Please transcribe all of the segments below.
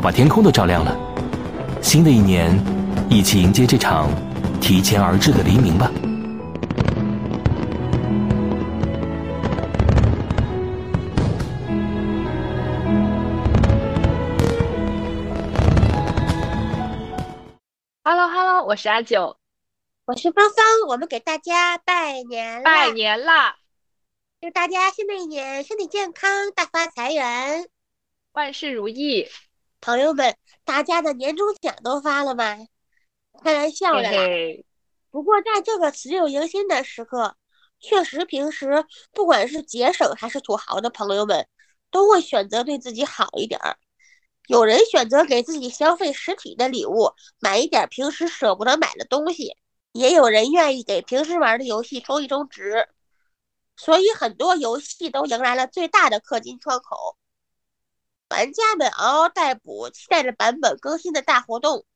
把天空都照亮了。新的一年，一起迎接这场提前而至的黎明吧。Hello Hello，我是阿九，我是芳芳，我们给大家拜年拜年啦！祝大家新的一年身体健康，大发财源，万事如意。朋友们，大家的年终奖都发了吗？开玩笑的啦。不过在这个辞旧迎新的时刻，确实平时不管是节省还是土豪的朋友们，都会选择对自己好一点儿。有人选择给自己消费实体的礼物，买一点平时舍不得买的东西；也有人愿意给平时玩的游戏充一充值。所以很多游戏都迎来了最大的氪金窗口。玩家们嗷嗷待哺，期待着版本更新的大活动，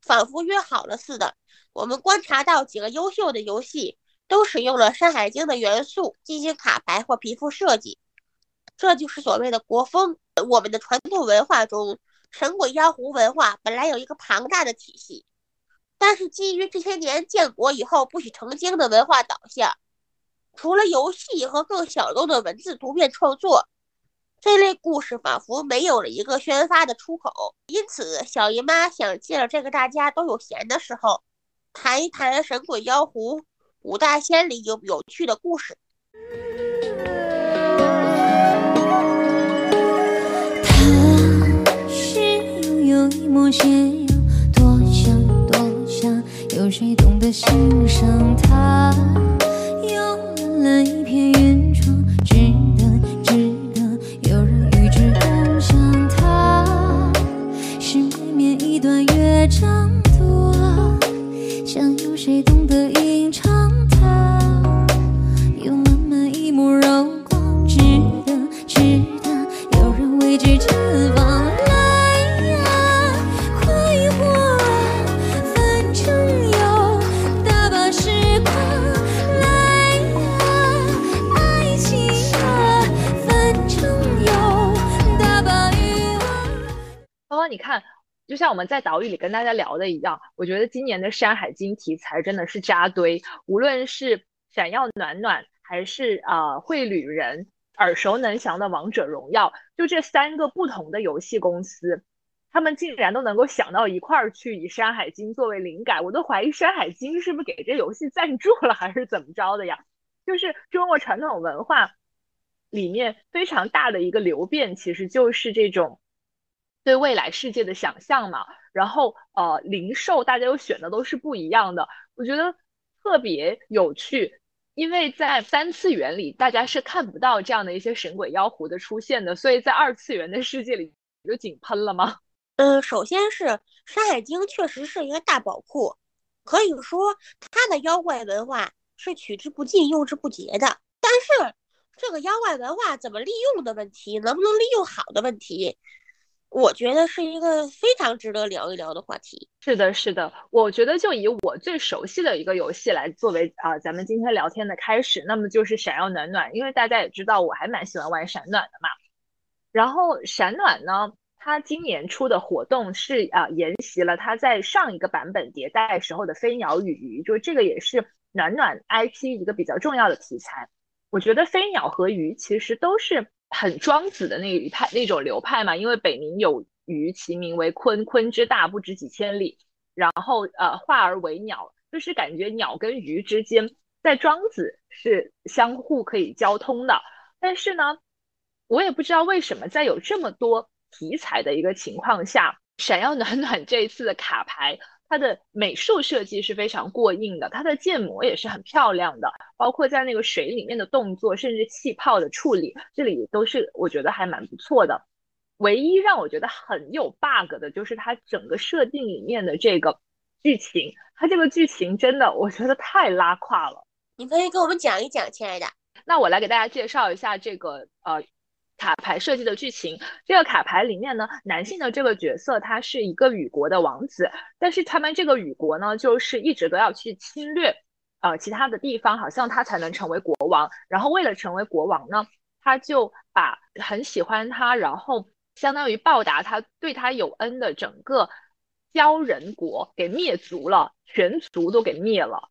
仿佛约好了似的。我们观察到几个优秀的游戏都使用了《山海经》的元素进行卡牌或皮肤设计，这就是所谓的国风。我们的传统文化中，神鬼妖狐文化本来有一个庞大的体系，但是基于这些年建国以后不许成精的文化导向，除了游戏和更小众的文字图片创作。这类故事仿佛没有了一个宣发的出口，因此小姨妈想借着这个大家都有闲的时候，谈一谈神鬼妖狐、五大仙里有有趣的故事。他是悠悠一抹斜阳，多想多想，有谁懂得欣赏他？慵懒懒一片云张在岛屿里跟大家聊的一样，我觉得今年的《山海经》题材真的是扎堆，无论是闪耀暖暖，还是啊绘旅人耳熟能详的王者荣耀，就这三个不同的游戏公司，他们竟然都能够想到一块儿去，以《山海经》作为灵感，我都怀疑《山海经》是不是给这游戏赞助了，还是怎么着的呀？就是中国传统文化里面非常大的一个流变，其实就是这种。对未来世界的想象嘛，然后呃，零售大家又选的都是不一样的，我觉得特别有趣，因为在三次元里大家是看不到这样的一些神鬼妖狐的出现的，所以在二次元的世界里就井喷了吗？嗯，首先是《山海经》确实是一个大宝库，可以说它的妖怪文化是取之不尽、用之不竭的。但是这个妖怪文化怎么利用的问题，能不能利用好的问题？我觉得是一个非常值得聊一聊的话题。是的，是的，我觉得就以我最熟悉的一个游戏来作为啊，咱们今天聊天的开始，那么就是闪耀暖暖，因为大家也知道我还蛮喜欢玩闪暖的嘛。然后闪暖呢，它今年出的活动是啊，沿袭了它在上一个版本迭代时候的飞鸟与鱼，就这个也是暖暖 IP 一个比较重要的题材。我觉得飞鸟和鱼其实都是。很庄子的那一派那种流派嘛，因为北冥有鱼，其名为鲲，鲲之大不知几千里。然后呃，化而为鸟，就是感觉鸟跟鱼之间在庄子是相互可以交通的。但是呢，我也不知道为什么在有这么多题材的一个情况下，闪耀暖暖这一次的卡牌。它的美术设计是非常过硬的，它的建模也是很漂亮的，包括在那个水里面的动作，甚至气泡的处理，这里都是我觉得还蛮不错的。唯一让我觉得很有 bug 的就是它整个设定里面的这个剧情，它这个剧情真的我觉得太拉胯了。你可以给我们讲一讲，亲爱的。那我来给大家介绍一下这个呃。卡牌设计的剧情，这个卡牌里面呢，男性的这个角色他是一个雨国的王子，但是他们这个雨国呢，就是一直都要去侵略，呃，其他的地方，好像他才能成为国王。然后为了成为国王呢，他就把很喜欢他，然后相当于报答他对他有恩的整个鲛人国给灭族了，全族都给灭了，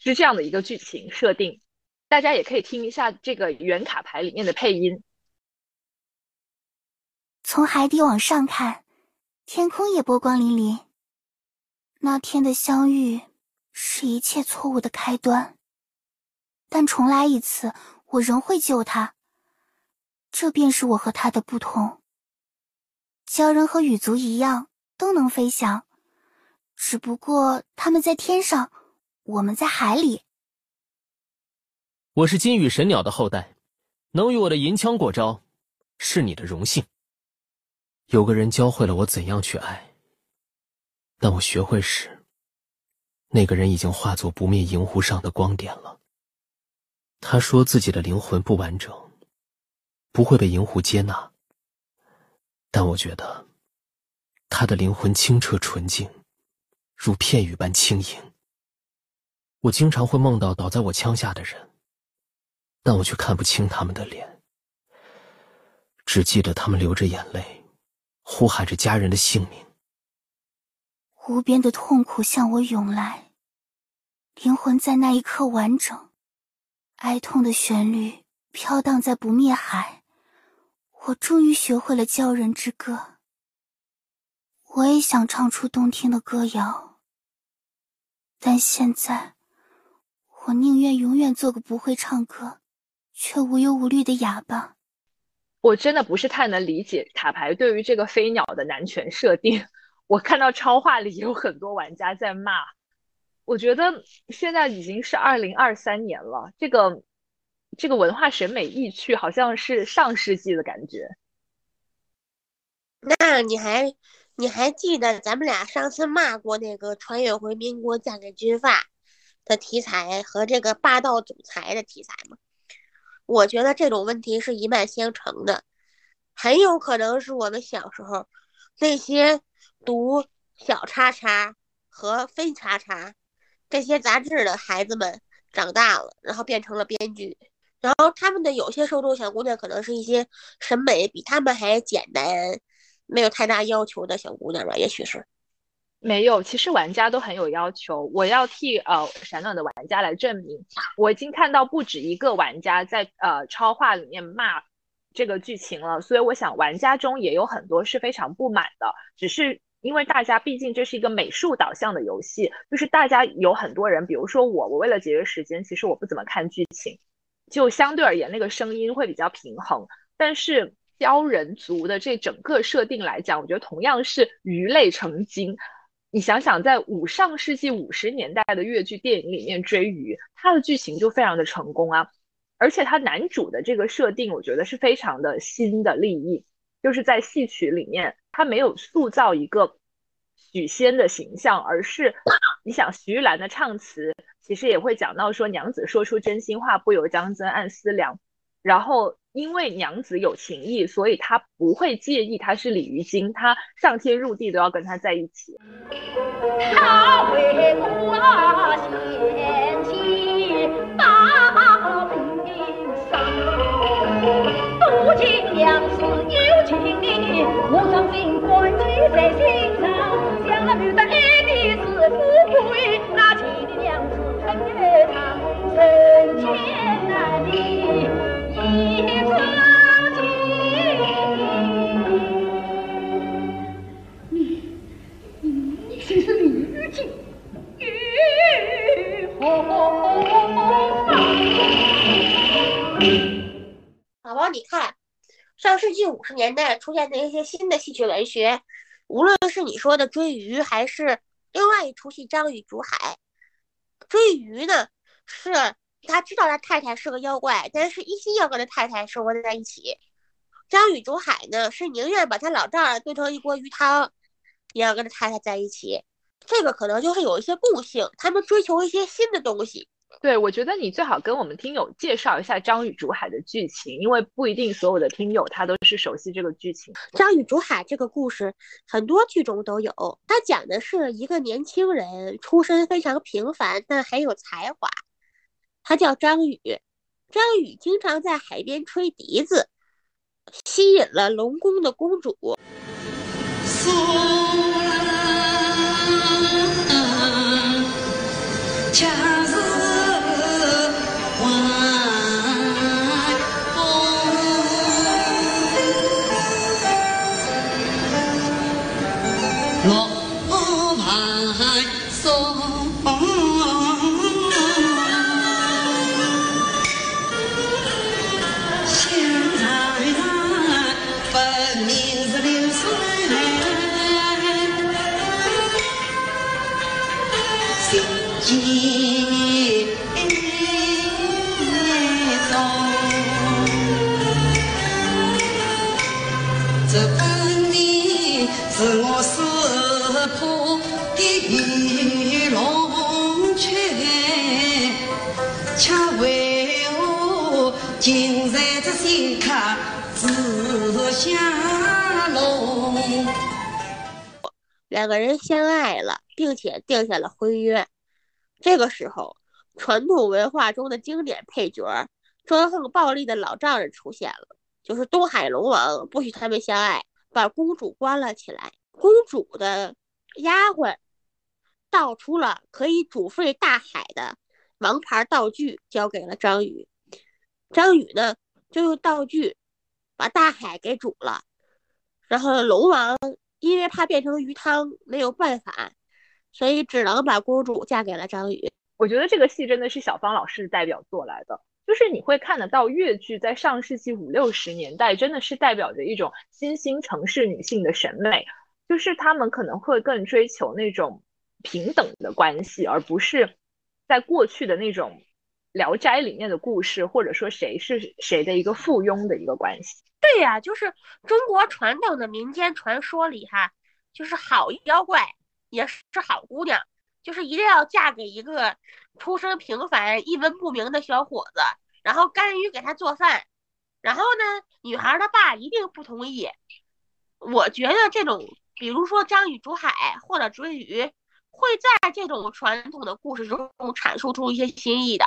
是这样的一个剧情设定。大家也可以听一下这个原卡牌里面的配音。从海底往上看，天空也波光粼粼。那天的相遇是一切错误的开端，但重来一次，我仍会救他。这便是我和他的不同。鲛人和羽族一样都能飞翔，只不过他们在天上，我们在海里。我是金羽神鸟的后代，能与我的银枪过招，是你的荣幸。有个人教会了我怎样去爱，但我学会时，那个人已经化作不灭银湖上的光点了。他说自己的灵魂不完整，不会被银湖接纳。但我觉得，他的灵魂清澈纯净，如片羽般轻盈。我经常会梦到倒在我枪下的人，但我却看不清他们的脸，只记得他们流着眼泪。呼喊着家人的姓名，无边的痛苦向我涌来，灵魂在那一刻完整，哀痛的旋律飘荡在不灭海。我终于学会了鲛人之歌。我也想唱出动听的歌谣，但现在，我宁愿永远做个不会唱歌，却无忧无虑的哑巴。我真的不是太能理解卡牌对于这个飞鸟的男权设定。我看到超话里有很多玩家在骂。我觉得现在已经是二零二三年了，这个这个文化审美意趣好像是上世纪的感觉。那你还你还记得咱们俩上次骂过那个穿越回民国嫁给军阀的题材和这个霸道总裁的题材吗？我觉得这种问题是一脉相承的，很有可能是我们小时候那些读小叉叉和飞叉叉这些杂志的孩子们长大了，然后变成了编剧，然后他们的有些受众小姑娘可能是一些审美比他们还简单、没有太大要求的小姑娘吧，也许是。没有，其实玩家都很有要求。我要替呃闪暖的玩家来证明，我已经看到不止一个玩家在呃超话里面骂这个剧情了，所以我想玩家中也有很多是非常不满的。只是因为大家毕竟这是一个美术导向的游戏，就是大家有很多人，比如说我，我为了节约时间，其实我不怎么看剧情，就相对而言那个声音会比较平衡。但是鲛人族的这整个设定来讲，我觉得同样是鱼类成精。你想想，在五上世纪五十年代的越剧电影里面追鱼，它的剧情就非常的成功啊，而且他男主的这个设定，我觉得是非常的新的立意，就是在戏曲里面，他没有塑造一个许仙的形象，而是你想徐玉兰的唱词，其实也会讲到说娘子说出真心话，不由张真暗思量，然后。因为娘子有情义，所以他不会介意他是鲤鱼精，他上天入地都要跟他在一起。他为我献计报平生，如今娘子有情意，我将心关记在心上，将来遇到爱的是富贵，那亲的娘子肯给他人间难离。宝宝，你看，上世纪五十年代出现的一些新的戏曲文学，无论是你说的追鱼，还是另外一出戏《张宇竹海》，追鱼呢是。他知道他太太是个妖怪，但是一心要跟他太太生活在一起。张宇竹海呢，是宁愿把他老丈人炖成一锅鱼汤，也要跟他太太在一起。这个可能就是有一些共性，他们追求一些新的东西。对，我觉得你最好跟我们听友介绍一下张宇竹海的剧情，因为不一定所有的听友他都是熟悉这个剧情。张宇竹海这个故事很多剧中都有，他讲的是一个年轻人出身非常平凡，但很有才华。他叫张宇，张宇经常在海边吹笛子，吸引了龙宫的公主。两个人相爱了，并且定下了婚约。这个时候，传统文化中的经典配角、专横暴力的老丈人出现了，就是东海龙王不许他们相爱，把公主关了起来。公主的丫鬟道出了可以煮沸大海的王牌道具，交给了张宇。张宇呢，就用道具把大海给煮了，然后龙王。因为怕变成鱼汤，没有办法，所以只能把公主嫁给了张宇。我觉得这个戏真的是小芳老师代表作来的，就是你会看得到越剧在上世纪五六十年代真的是代表着一种新兴城市女性的审美，就是她们可能会更追求那种平等的关系，而不是在过去的那种。《聊斋》里面的故事，或者说谁是谁的一个附庸的一个关系？对呀，就是中国传统的民间传说里哈，就是好妖怪也是好姑娘，就是一定要嫁给一个出身平凡、一文不名的小伙子，然后甘于给他做饭。然后呢，女孩的爸一定不同意。我觉得这种，比如说张宇、竹海或者追鱼，会在这种传统的故事中阐述出一些新意的。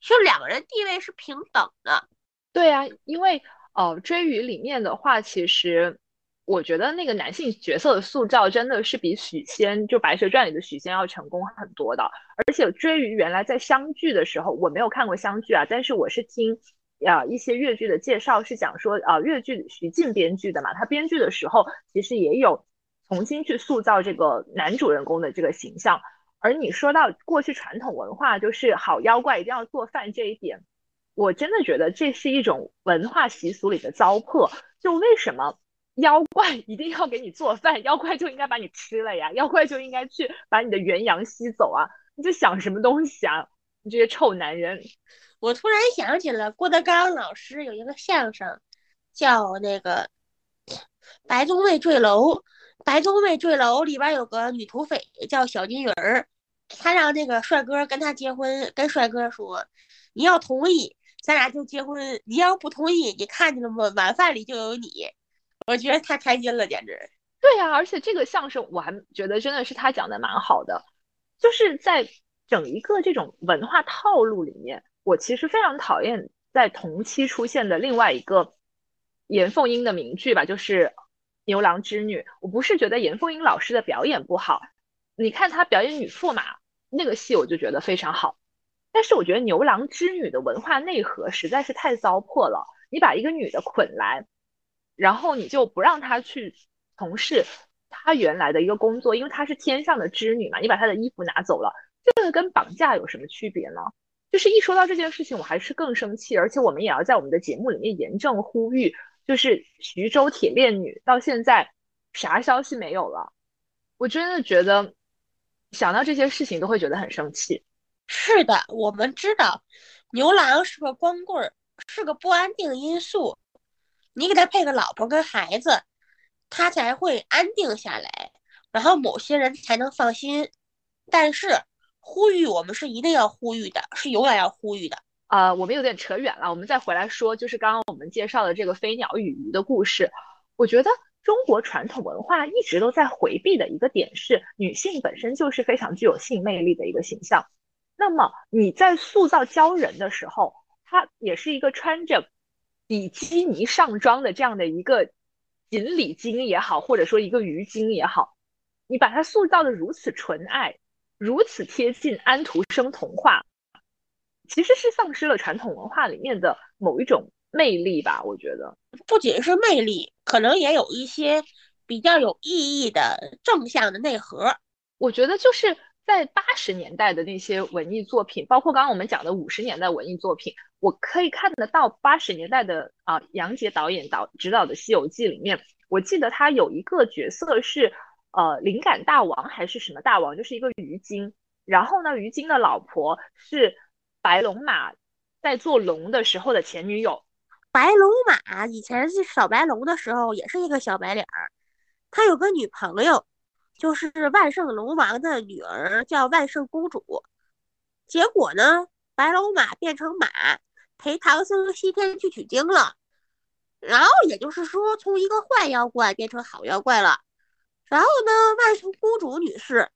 就两个人地位是平等的，对呀，因为哦，追鱼里面的话，其实我觉得那个男性角色的塑造真的是比许仙就《白蛇传》里的许仙要成功很多的。而且追鱼原来在湘剧的时候，我没有看过湘剧啊，但是我是听啊一些粤剧的介绍，是讲说啊粤剧徐静编剧的嘛，他编剧的时候其实也有重新去塑造这个男主人公的这个形象。而你说到过去传统文化，就是好妖怪一定要做饭这一点，我真的觉得这是一种文化习俗里的糟粕。就为什么妖怪一定要给你做饭？妖怪就应该把你吃了呀！妖怪就应该去把你的元阳吸走啊！你在想什么东西啊？你这些臭男人！我突然想起了郭德纲老师有一个相声，叫那个《白宗卫坠楼》。白宗卫坠楼里边有个女土匪叫小金鱼儿，他让那个帅哥跟他结婚，跟帅哥说：“你要同意，咱俩就结婚；你要不同意，你看见了吗？晚饭里就有你。”我觉得太开心了，简直。对呀，而且这个相声我还觉得真的是他讲的蛮好的，就是在整一个这种文化套路里面，我其实非常讨厌在同期出现的另外一个严凤英的名句吧，就是。牛郎织女，我不是觉得严凤英老师的表演不好，你看她表演女驸马那个戏，我就觉得非常好。但是我觉得牛郎织女的文化内核实在是太糟粕了。你把一个女的捆来，然后你就不让她去从事她原来的一个工作，因为她是天上的织女嘛，你把她的衣服拿走了，这个跟绑架有什么区别呢？就是一说到这件事情，我还是更生气，而且我们也要在我们的节目里面严正呼吁。就是徐州铁链女到现在啥消息没有了，我真的觉得想到这些事情都会觉得很生气。是的，我们知道牛郎是个光棍儿，是个不安定因素。你给他配个老婆跟孩子，他才会安定下来，然后某些人才能放心。但是呼吁我们是一定要呼吁的，是永远要呼吁的。啊，我们有点扯远了，我们再回来说，就是刚刚我们介绍的这个飞鸟与鱼的故事。我觉得中国传统文化一直都在回避的一个点是，女性本身就是非常具有性魅力的一个形象。那么你在塑造鲛人的时候，她也是一个穿着比基尼上妆的这样的一个锦鲤精也好，或者说一个鱼精也好，你把它塑造的如此纯爱，如此贴近安徒生童话，其实是丧失了传统文化里面的某一种魅力吧？我觉得不仅是魅力，可能也有一些比较有意义的正向的内核。我觉得就是在八十年代的那些文艺作品，包括刚刚我们讲的五十年代文艺作品，我可以看得到八十年代的啊杨洁导演导指导的《西游记》里面，我记得他有一个角色是呃灵感大王还是什么大王，就是一个鱼精。然后呢，鱼精的老婆是白龙马在做龙的时候的前女友。白龙马以前是小白龙的时候也是一个小白脸儿，他有个女朋友。就是万圣龙王的女儿叫万圣公主，结果呢，白龙马变成马陪唐僧西天去取经了，然后也就是说从一个坏妖怪变成好妖怪了，然后呢，万圣公主女士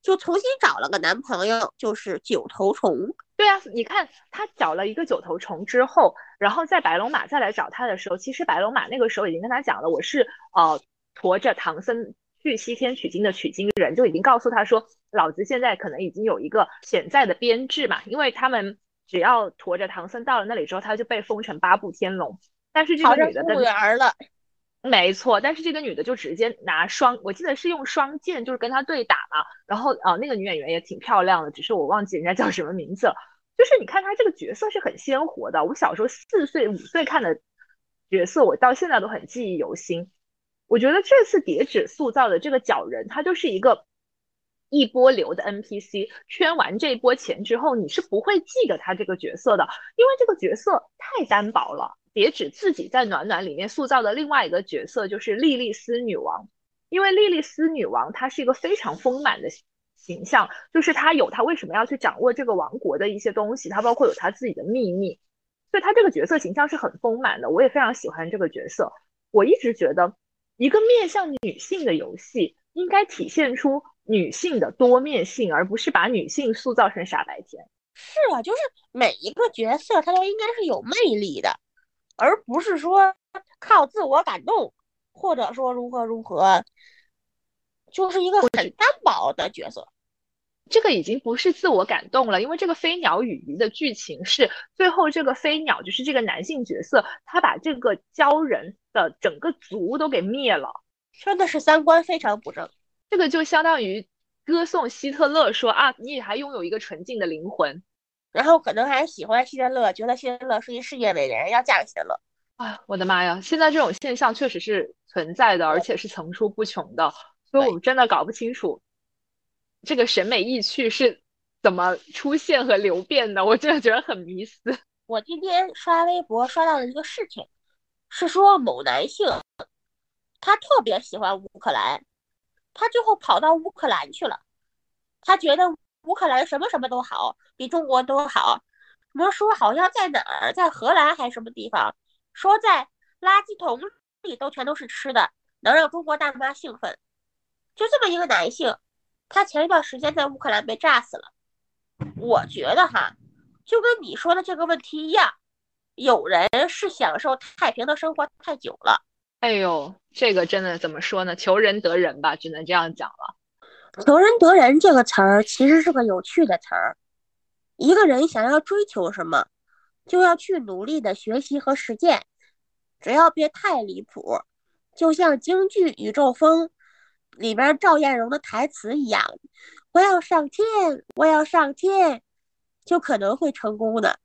就重新找了个男朋友，就是九头虫。对啊，你看她找了一个九头虫之后，然后在白龙马再来找她的时候，其实白龙马那个时候已经跟他讲了，我是呃驮着唐僧。去西天取经的取经人就已经告诉他说，老子现在可能已经有一个潜在的编制嘛，因为他们只要驮着唐僧到了那里之后，他就被封成八部天龙。但是这个女的的儿了，没错，但是这个女的就直接拿双，我记得是用双剑，就是跟他对打嘛。然后啊，那个女演员也挺漂亮的，只是我忘记人家叫什么名字了。就是你看她这个角色是很鲜活的，我小时候四岁五岁看的角色，我到现在都很记忆犹新。我觉得这次叠纸塑造的这个角人，他就是一个一波流的 NPC，圈完这一波钱之后，你是不会记得他这个角色的，因为这个角色太单薄了。叠纸自己在暖暖里面塑造的另外一个角色就是莉莉丝女王，因为莉莉丝女王她是一个非常丰满的形象，就是她有她为什么要去掌握这个王国的一些东西，她包括有她自己的秘密，所以她这个角色形象是很丰满的。我也非常喜欢这个角色，我一直觉得。一个面向女性的游戏，应该体现出女性的多面性，而不是把女性塑造成傻白甜。是啊，就是每一个角色，她都应该是有魅力的，而不是说靠自我感动，或者说如何如何，就是一个很单薄的角色。这个已经不是自我感动了，因为这个飞鸟与鱼的剧情是最后这个飞鸟就是这个男性角色，他把这个鲛人的整个族都给灭了，真的是三观非常不正。这个就相当于歌颂希特勒说啊，你还拥有一个纯净的灵魂，然后可能还喜欢希特勒，觉得希特勒是一世界伟人，要嫁给希特勒。哎，我的妈呀！现在这种现象确实是存在的，而且是层出不穷的，所以我们真的搞不清楚。这个审美意趣是怎么出现和流变的？我真的觉得很迷思。我今天刷微博刷到了一个事情，是说某男性他特别喜欢乌克兰，他最后跑到乌克兰去了。他觉得乌克兰什么什么都好，比中国都好。什么说好像在哪儿，在荷兰还是什么地方？说在垃圾桶里都全都是吃的，能让中国大妈兴奋。就这么一个男性。他前一段时间在乌克兰被炸死了，我觉得哈，就跟你说的这个问题一样，有人是享受太平的生活太久了。哎呦，这个真的怎么说呢？求人得人吧，只能这样讲了。求人得人这个词儿其实是个有趣的词儿。一个人想要追求什么，就要去努力的学习和实践，只要别太离谱，就像京剧《宇宙风》。里边赵艳荣的台词一样，我要上天，我要上天，就可能会成功的。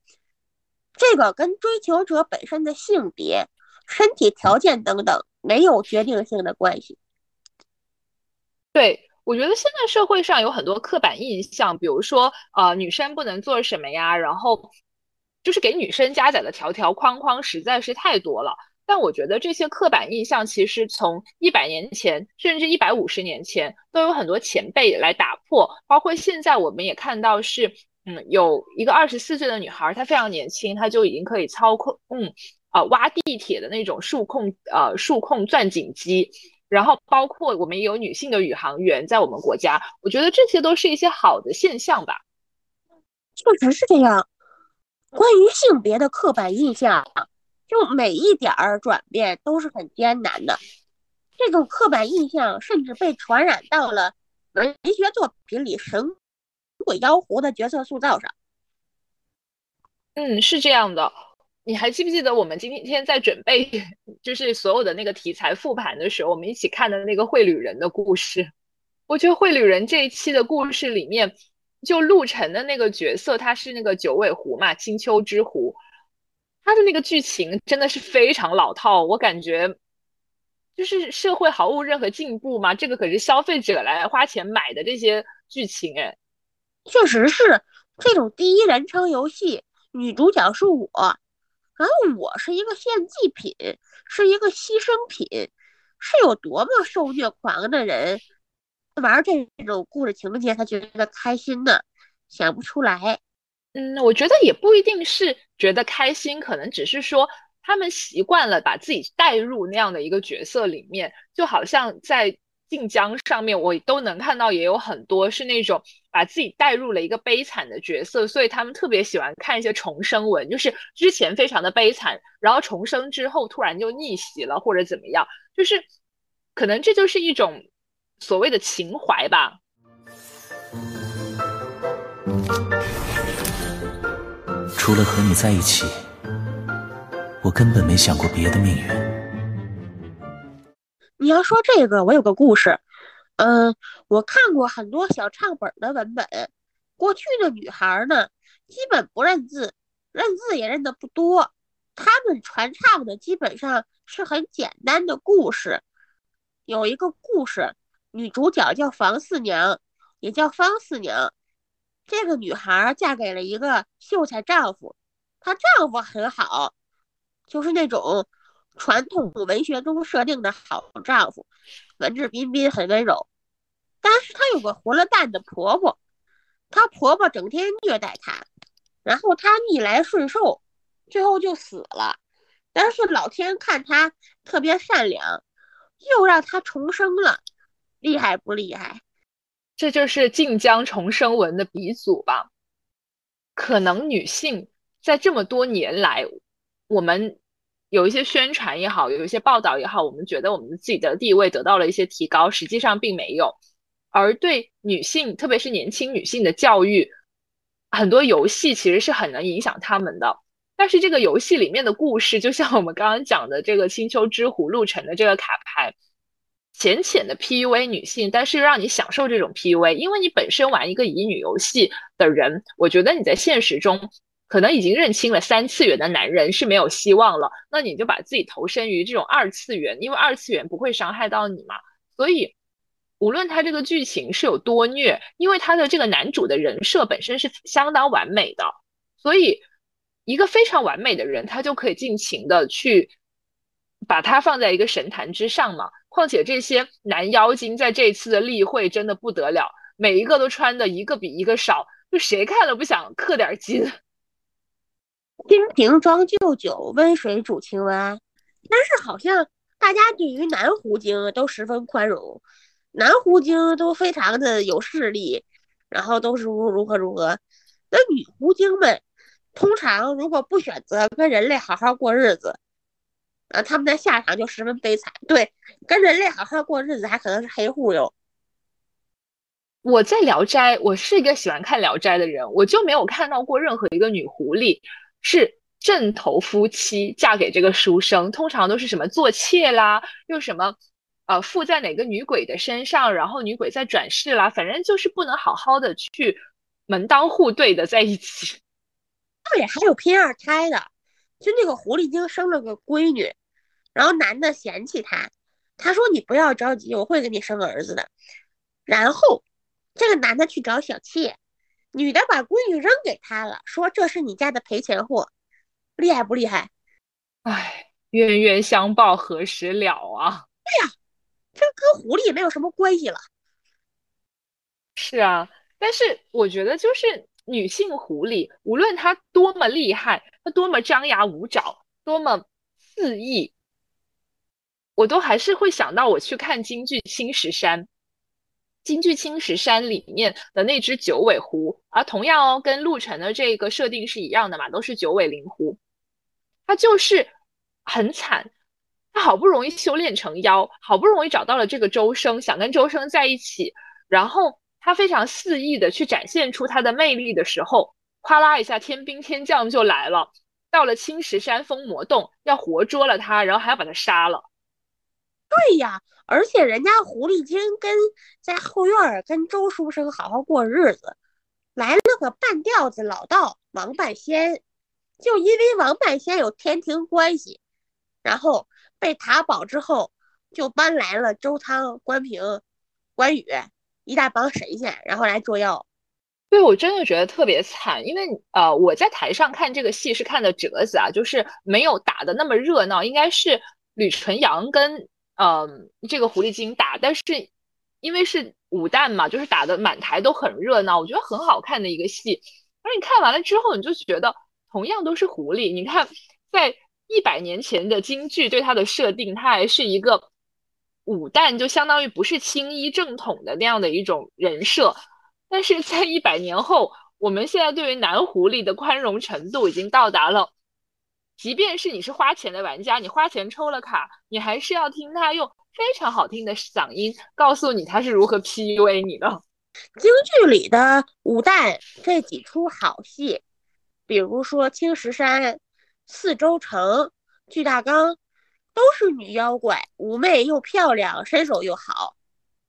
这个跟追求者本身的性别、身体条件等等没有决定性的关系。对，我觉得现在社会上有很多刻板印象，比如说，呃，女生不能做什么呀，然后就是给女生加载的条条框框实在是太多了。但我觉得这些刻板印象其实从一百年前甚至一百五十年前都有很多前辈来打破，包括现在我们也看到是，嗯，有一个二十四岁的女孩，她非常年轻，她就已经可以操控，嗯，啊，挖地铁的那种数控，呃，数控钻井机，然后包括我们也有女性的宇航员在我们国家，我觉得这些都是一些好的现象吧。确实是这样，关于性别的刻板印象。就每一点儿转变都是很艰难的。这种刻板印象甚至被传染到了文学作品里神鬼妖狐的角色塑造上。嗯，是这样的。你还记不记得我们今天在准备就是所有的那个题材复盘的时候，我们一起看的那个绘旅人的故事？我觉得绘旅人这一期的故事里面，就陆晨的那个角色，他是那个九尾狐嘛，青丘之狐。他的那个剧情真的是非常老套，我感觉就是社会毫无任何进步嘛。这个可是消费者来花钱买的这些剧情，哎，确实是这种第一人称游戏，女主角是我，然后我是一个献祭品，是一个牺牲品，是有多么受虐狂的人玩这种故事情节，他觉得开心呢？想不出来。嗯，我觉得也不一定是觉得开心，可能只是说他们习惯了把自己带入那样的一个角色里面，就好像在晋江上面，我都能看到也有很多是那种把自己带入了一个悲惨的角色，所以他们特别喜欢看一些重生文，就是之前非常的悲惨，然后重生之后突然就逆袭了或者怎么样，就是可能这就是一种所谓的情怀吧。除了和你在一起，我根本没想过别的命运。你要说这个，我有个故事。嗯，我看过很多小唱本的文本。过去的女孩呢，基本不认字，认字也认得不多。她们传唱的基本上是很简单的故事。有一个故事，女主角叫房四娘，也叫方四娘。这个女孩嫁给了一个秀才丈夫，她丈夫很好，就是那种传统文学中设定的好丈夫，文质彬彬，很温柔。但是她有个活了蛋的婆婆，她婆婆整天虐待她，然后她逆来顺受，最后就死了。但是老天看她特别善良，又让她重生了，厉害不厉害？这就是晋江重生文的鼻祖吧？可能女性在这么多年来，我们有一些宣传也好，有一些报道也好，我们觉得我们自己的地位得到了一些提高，实际上并没有。而对女性，特别是年轻女性的教育，很多游戏其实是很能影响他们的。但是这个游戏里面的故事，就像我们刚刚讲的这个青丘之狐陆程的这个卡牌。浅浅的 PUA 女性，但是又让你享受这种 PUA，因为你本身玩一个乙女游戏的人，我觉得你在现实中可能已经认清了三次元的男人是没有希望了，那你就把自己投身于这种二次元，因为二次元不会伤害到你嘛。所以，无论他这个剧情是有多虐，因为他的这个男主的人设本身是相当完美的，所以一个非常完美的人，他就可以尽情的去把他放在一个神坛之上嘛。况且这些男妖精在这次的例会真的不得了，每一个都穿的一个比一个少，就谁看了不想氪点金？金瓶装旧酒，温水煮青蛙。但是好像大家对于男狐精都十分宽容，男狐精都非常的有势力，然后都是如如何如何。那女狐精们通常如果不选择跟人类好好过日子。啊，他们的下场就十分悲惨。对，跟人类好好过日子，还可能是黑户哟。我在《聊斋》，我是一个喜欢看《聊斋》的人，我就没有看到过任何一个女狐狸是正头夫妻嫁给这个书生，通常都是什么做妾啦，又什么呃附在哪个女鬼的身上，然后女鬼再转世啦，反正就是不能好好的去门当户对的在一起。对，还有拼二胎的，就那个狐狸精生了个闺女。然后男的嫌弃他，他说：“你不要着急，我会给你生儿子的。”然后这个男的去找小妾，女的把闺女扔给他了，说：“这是你家的赔钱货，厉害不厉害？”哎，冤冤相报何时了啊？对呀，这跟狐狸也没有什么关系了。是啊，但是我觉得就是女性狐狸，无论她多么厉害，她多么张牙舞爪，多么肆意。我都还是会想到我去看京剧《青石山》，京剧《青石山》里面的那只九尾狐，而同样哦，跟陆晨的这个设定是一样的嘛，都是九尾灵狐。它就是很惨。他好不容易修炼成妖，好不容易找到了这个周生，想跟周生在一起，然后他非常肆意的去展现出他的魅力的时候，哗啦一下，天兵天将就来了，到了青石山封魔洞，要活捉了他，然后还要把他杀了。对呀，而且人家狐狸精跟在后院跟周书生好好过日子，来了个半吊子老道王半仙，就因为王半仙有天庭关系，然后。被塔保之后，就搬来了周汤、关平、关羽一大帮神仙，然后来捉妖。对我真的觉得特别惨，因为呃，我在台上看这个戏是看的折子啊，就是没有打的那么热闹。应该是吕纯阳跟嗯这个狐狸精打，但是因为是武旦嘛，就是打的满台都很热闹，我觉得很好看的一个戏。而你看完了之后，你就觉得同样都是狐狸，你看在。一百年前的京剧对他的设定，他还是一个武旦，就相当于不是青衣正统的那样的一种人设。但是在一百年后，我们现在对于男狐狸的宽容程度已经到达了，即便是你是花钱的玩家，你花钱抽了卡，你还是要听他用非常好听的嗓音告诉你他是如何 PUA 你的。京剧里的武旦这几出好戏，比如说青石山。四周城、巨大纲都是女妖怪，妩媚又漂亮，身手又好，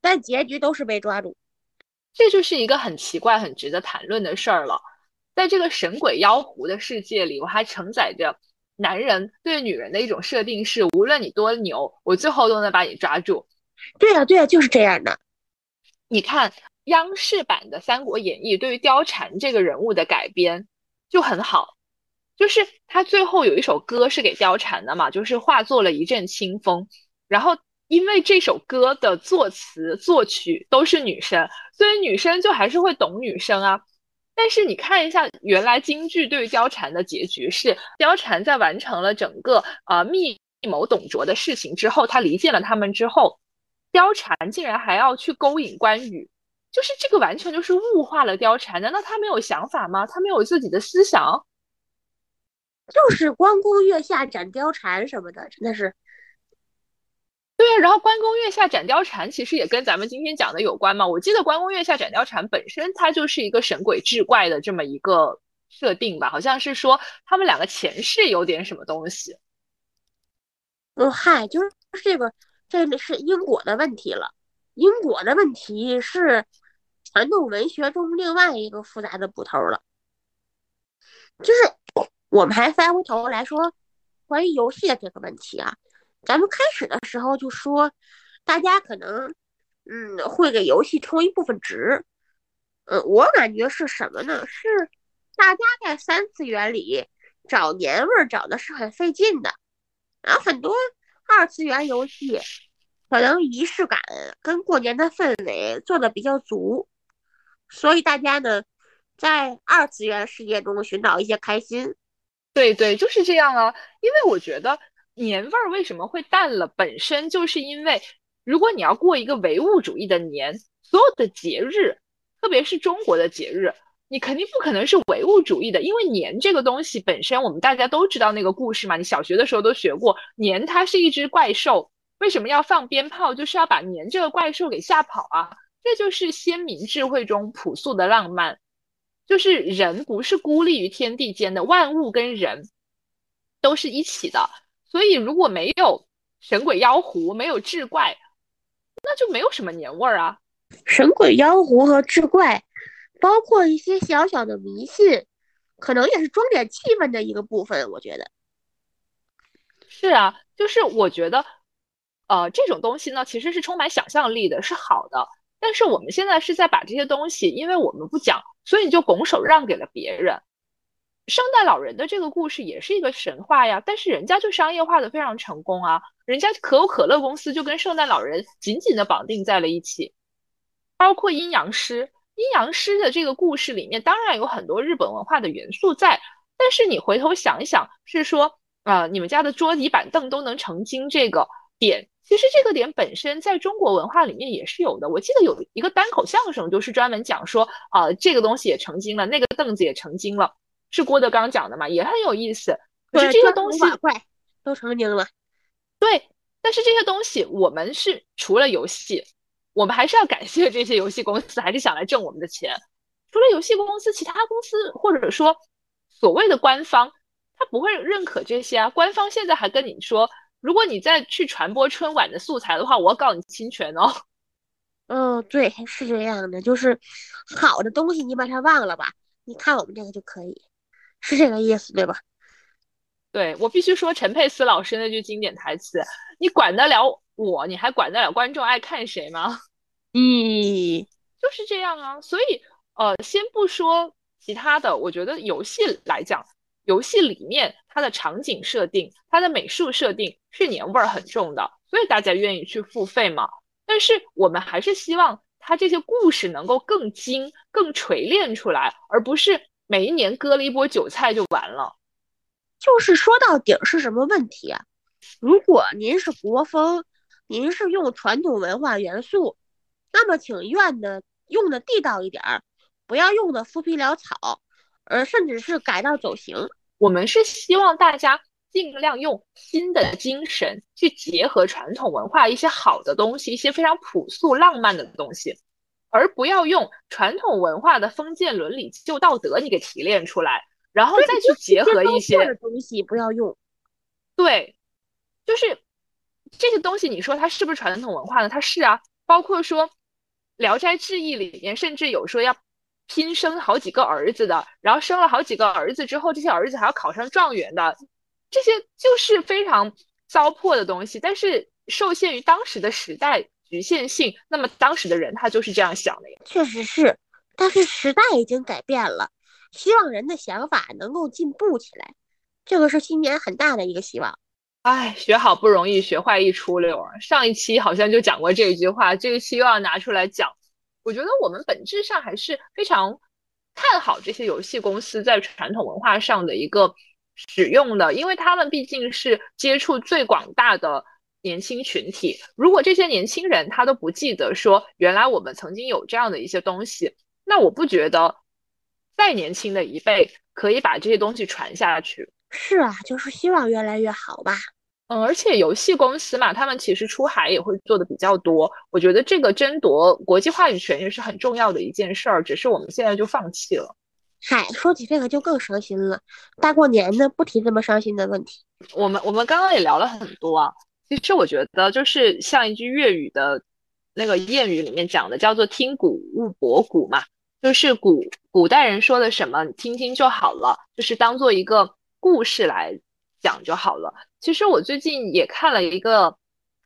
但结局都是被抓住。这就是一个很奇怪、很值得谈论的事儿了。在这个神鬼妖狐的世界里，我还承载着男人对女人的一种设定：是无论你多牛，我最后都能把你抓住。对呀，对呀，就是这样的。你看央视版的《三国演义》对于貂蝉这个人物的改编就很好。就是他最后有一首歌是给貂蝉的嘛，就是化作了一阵清风。然后因为这首歌的作词作曲都是女生，所以女生就还是会懂女生啊。但是你看一下，原来京剧对于貂蝉的结局是，貂蝉在完成了整个呃密谋董卓的事情之后，他离间了他们之后，貂蝉竟然还要去勾引关羽，就是这个完全就是物化了貂蝉。难道他没有想法吗？他没有自己的思想？就是关公月下斩貂蝉什么的，真的是。然后关公月下斩貂蝉其实也跟咱们今天讲的有关嘛。我记得关公月下斩貂蝉本身它就是一个神鬼志怪的这么一个设定吧，好像是说他们两个前世有点什么东西。嗯，嗨，就是这个，这是因果的问题了。因果的问题是传统文学中另外一个复杂的捕头了，就是。我们还翻回头来说，关于游戏的这个问题啊，咱们开始的时候就说，大家可能，嗯，会给游戏充一部分值，嗯，我感觉是什么呢？是大家在三次元里找年味儿找的是很费劲的，然后很多二次元游戏可能仪式感跟过年的氛围做的比较足，所以大家呢，在二次元世界中寻找一些开心。对对，就是这样啊。因为我觉得年味儿为什么会淡了，本身就是因为，如果你要过一个唯物主义的年，所有的节日，特别是中国的节日，你肯定不可能是唯物主义的。因为年这个东西本身，我们大家都知道那个故事嘛，你小学的时候都学过，年它是一只怪兽，为什么要放鞭炮，就是要把年这个怪兽给吓跑啊。这就是先民智慧中朴素的浪漫。就是人不是孤立于天地间的，万物跟人都是一起的。所以如果没有神鬼妖狐，没有志怪，那就没有什么年味儿啊。神鬼妖狐和志怪，包括一些小小的迷信，可能也是装点气氛的一个部分。我觉得是啊，就是我觉得，呃，这种东西呢，其实是充满想象力的，是好的。但是我们现在是在把这些东西，因为我们不讲。所以你就拱手让给了别人。圣诞老人的这个故事也是一个神话呀，但是人家就商业化的非常成功啊，人家可口可乐公司就跟圣诞老人紧紧的绑定在了一起。包括阴阳师，阴阳师的这个故事里面当然有很多日本文化的元素在，但是你回头想一想，是说啊，你们家的桌椅板凳都能成精这个点。其实这个点本身在中国文化里面也是有的。我记得有一个单口相声，就是专门讲说啊，这个东西也成精了，那个凳子也成精了，是郭德纲讲的嘛，也很有意思。可是这些东西，都成精了。对，但是这些东西我们是除了游戏，我们还是要感谢这些游戏公司，还是想来挣我们的钱。除了游戏公司，其他公司或者说所谓的官方，他不会认可这些啊。官方现在还跟你说，如果你再去传播春晚的素材的话，我要告你侵权哦。嗯，对，是这样的，就是好的东西你把它忘了吧，你看我们这个就可以，是这个意思对吧？对我必须说陈佩斯老师那句经典台词：“你管得了我，你还管得了观众爱看谁吗？”嗯，就是这样啊。所以，呃，先不说其他的，我觉得游戏来讲，游戏里面它的场景设定、它的美术设定是年味儿很重的，所以大家愿意去付费嘛。但是我们还是希望它这些故事能够更精、更锤炼出来，而不是每一年割了一波韭菜就完了。就是说到底是什么问题啊？如果您是国风，您是用传统文化元素，那么请愿的用的地道一点儿，不要用的浮皮潦草，而甚至是改道走形。我们是希望大家。尽量用新的精神去结合传统文化一些好的东西，一些非常朴素浪漫的东西，而不要用传统文化的封建伦理旧道德你给提炼出来，然后再去结合一些东西不要用。对，就是这些东西，你说它是不是传统文化呢？它是啊，包括说《聊斋志异》里面，甚至有说要拼生好几个儿子的，然后生了好几个儿子之后，这些儿子还要考上状元的。这些就是非常糟粕的东西，但是受限于当时的时代局限性，那么当时的人他就是这样想的呀。确实是，但是时代已经改变了，希望人的想法能够进步起来，这个是今年很大的一个希望。哎，学好不容易，学坏一出溜儿。上一期好像就讲过这一句话，这一期又要拿出来讲。我觉得我们本质上还是非常看好这些游戏公司在传统文化上的一个。使用的，因为他们毕竟是接触最广大的年轻群体。如果这些年轻人他都不记得说原来我们曾经有这样的一些东西，那我不觉得再年轻的一辈可以把这些东西传下去。是啊，就是希望越来越好吧。嗯，而且游戏公司嘛，他们其实出海也会做的比较多。我觉得这个争夺国际话语权也是很重要的一件事儿，只是我们现在就放弃了。嗨，说起这个就更伤心了。大过年的不提这么伤心的问题。我们我们刚刚也聊了很多啊。其实我觉得就是像一句粤语的那个谚语里面讲的，叫做“听古勿博古”嘛，就是古古代人说的什么，听听就好了，就是当做一个故事来讲就好了。其实我最近也看了一个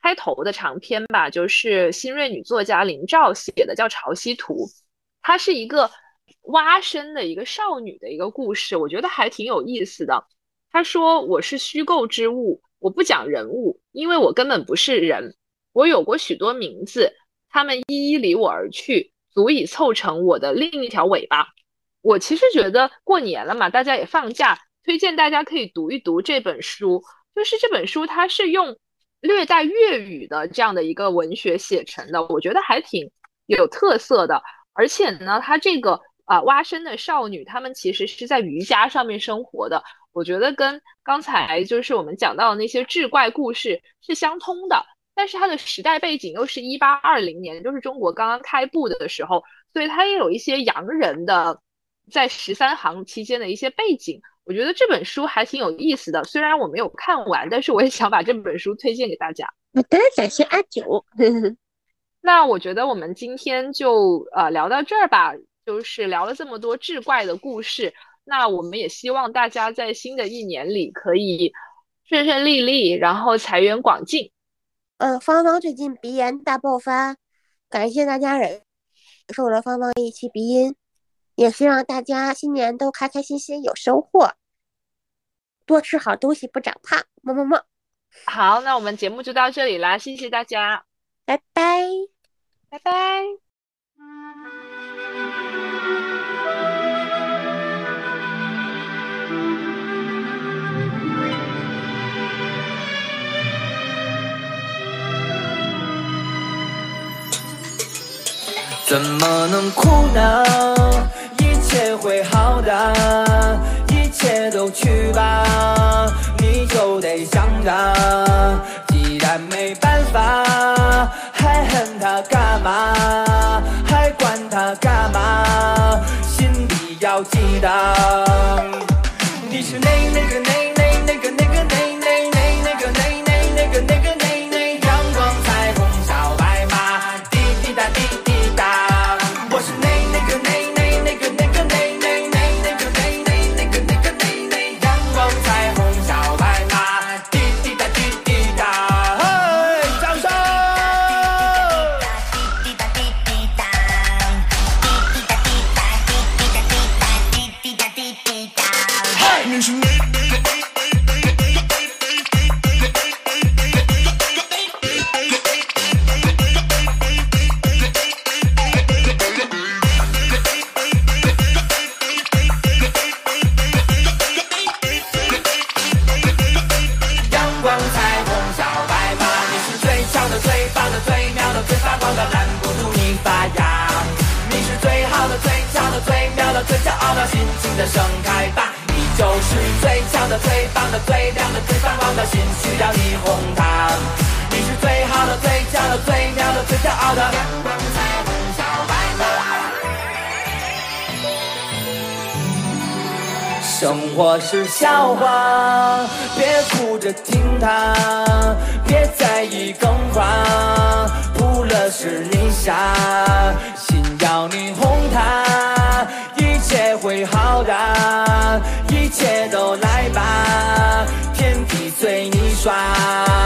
开头的长篇吧，就是新锐女作家林兆写的，叫《潮汐图》，它是一个。蛙身的一个少女的一个故事，我觉得还挺有意思的。她说：“我是虚构之物，我不讲人物，因为我根本不是人。我有过许多名字，他们一一离我而去，足以凑成我的另一条尾巴。”我其实觉得过年了嘛，大家也放假，推荐大家可以读一读这本书。就是这本书，它是用略带粤语的这样的一个文学写成的，我觉得还挺有特色的。而且呢，它这个。啊，蛙身的少女，她们其实是在瑜伽上面生活的。我觉得跟刚才就是我们讲到的那些志怪故事是相通的，但是它的时代背景又是一八二零年，就是中国刚刚开埠的时候，所以它也有一些洋人的在十三行期间的一些背景。我觉得这本书还挺有意思的，虽然我没有看完，但是我也想把这本书推荐给大家。好的，感谢阿九。那我觉得我们今天就呃聊到这儿吧。就是聊了这么多志怪的故事，那我们也希望大家在新的一年里可以顺顺利利，然后财源广进。嗯，芳芳最近鼻炎大爆发，感谢大家忍受了芳芳一期鼻音，也希望大家新年都开开心心有收获，多吃好东西不长胖，么么么。好，那我们节目就到这里啦，谢谢大家，拜拜，拜拜。怎么能哭呢？一切会好的，一切都去吧，你就得想他。既然没办法，还恨他干嘛？还管他干嘛？心里要记得，你是哪哪个哪？挡都拦不住你发芽，你是最好的、最强的、最妙的、最骄傲的，尽情的盛开吧！你就是最强的、最棒的、最亮的、最发光的，心需要你哄它。你是最好的、最强的、最妙的、最骄傲的。阳光彩虹小白马，生活是笑话，别哭着听它，别在意更换。除了是你傻，心要你哄他，一切会好的，一切都来吧，天地随你耍。